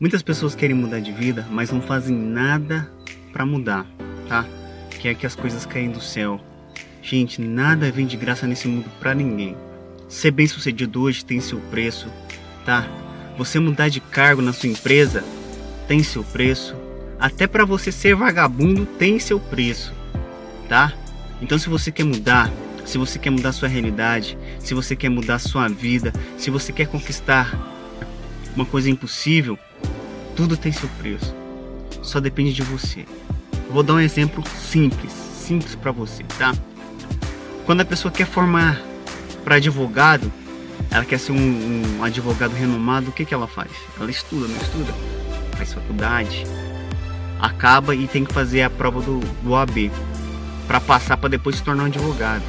Muitas pessoas querem mudar de vida, mas não fazem nada para mudar, tá? Quer que as coisas caem do céu. Gente, nada vem de graça nesse mundo para ninguém. Ser bem sucedido hoje tem seu preço, tá? Você mudar de cargo na sua empresa tem seu preço. Até para você ser vagabundo tem seu preço, tá? Então se você quer mudar, se você quer mudar sua realidade, se você quer mudar sua vida, se você quer conquistar uma coisa impossível, tudo tem seu preço. Só depende de você. Vou dar um exemplo simples, simples para você, tá? Quando a pessoa quer formar para advogado, ela quer ser um, um, advogado renomado, o que, que ela faz? Ela estuda, não estuda? Faz faculdade, acaba e tem que fazer a prova do, do OAB para passar para depois se tornar um advogado.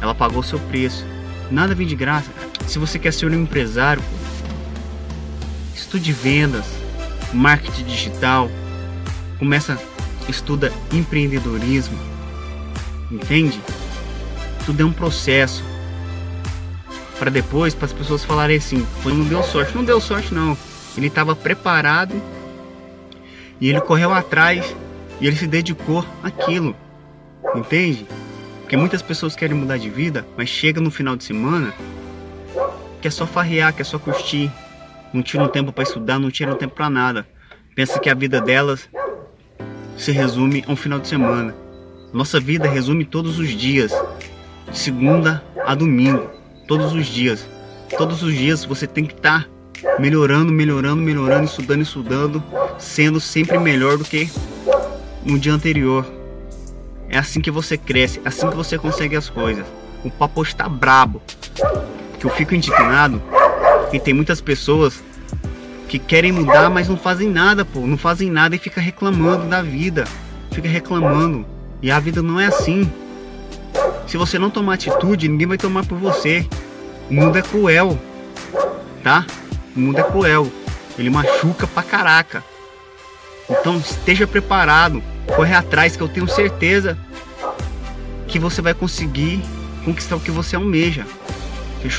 Ela pagou o seu preço. Nada vem de graça. Se você quer ser um empresário, estude vendas, marketing digital, começa, estuda empreendedorismo, entende? Tudo é um processo para depois, para as pessoas falarem assim, não deu sorte, não deu sorte não. Ele estava preparado e ele correu atrás e ele se dedicou àquilo. Entende? Porque muitas pessoas querem mudar de vida, mas chega no final de semana, quer só farrear, quer só curtir, não tira um tempo para estudar, não tira um tempo para nada. Pensa que a vida delas se resume a um final de semana. Nossa vida resume todos os dias, de segunda a domingo, todos os dias. Todos os dias você tem que estar tá melhorando, melhorando, melhorando, estudando, estudando, sendo sempre melhor do que no dia anterior. É assim que você cresce, é assim que você consegue as coisas. O papo está brabo. Que eu fico indignado e tem muitas pessoas que querem mudar, mas não fazem nada, pô. Não fazem nada e fica reclamando da vida. Fica reclamando. E a vida não é assim. Se você não tomar atitude, ninguém vai tomar por você. O mundo é cruel. Tá? O mundo é cruel. Ele machuca pra caraca. Então esteja preparado correr atrás que eu tenho certeza que você vai conseguir conquistar o que você almeja. Fechou?